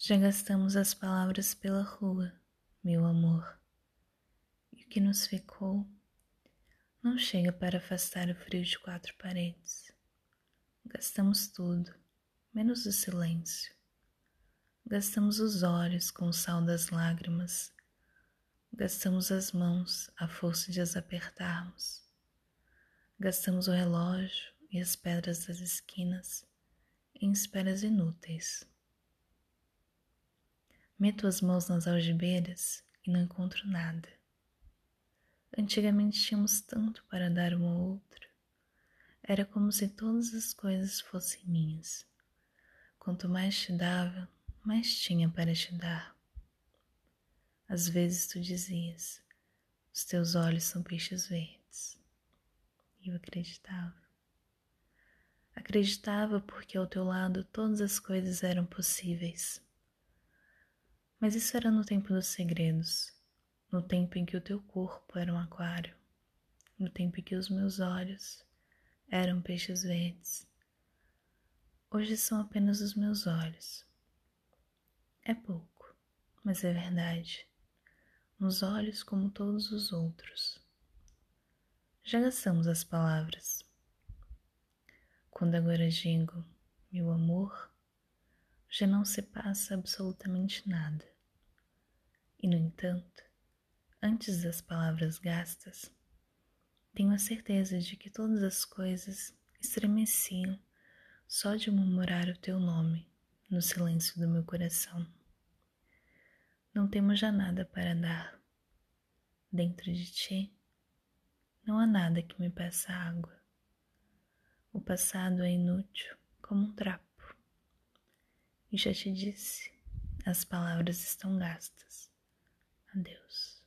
Já gastamos as palavras pela rua, meu amor, e o que nos ficou não chega para afastar o frio de quatro paredes. Gastamos tudo, menos o silêncio. Gastamos os olhos com o sal das lágrimas. Gastamos as mãos à força de as apertarmos. Gastamos o relógio e as pedras das esquinas em esperas inúteis. Meto as mãos nas algibeiras e não encontro nada. Antigamente tínhamos tanto para dar um ao outro. Era como se todas as coisas fossem minhas. Quanto mais te dava, mais tinha para te dar. Às vezes tu dizias: os teus olhos são peixes verdes. E eu acreditava. Acreditava porque ao teu lado todas as coisas eram possíveis. Mas isso era no tempo dos segredos, no tempo em que o teu corpo era um aquário, no tempo em que os meus olhos eram peixes verdes. Hoje são apenas os meus olhos. É pouco, mas é verdade. Nos olhos como todos os outros. Já gastamos as palavras. Quando agora digo, meu amor, já não se passa absolutamente nada. E, no entanto, antes das palavras gastas, tenho a certeza de que todas as coisas estremeciam só de murmurar o teu nome no silêncio do meu coração. Não temos já nada para dar. Dentro de ti, não há nada que me peça água. O passado é inútil como um trapo. E já te disse, as palavras estão gastas. Adeus.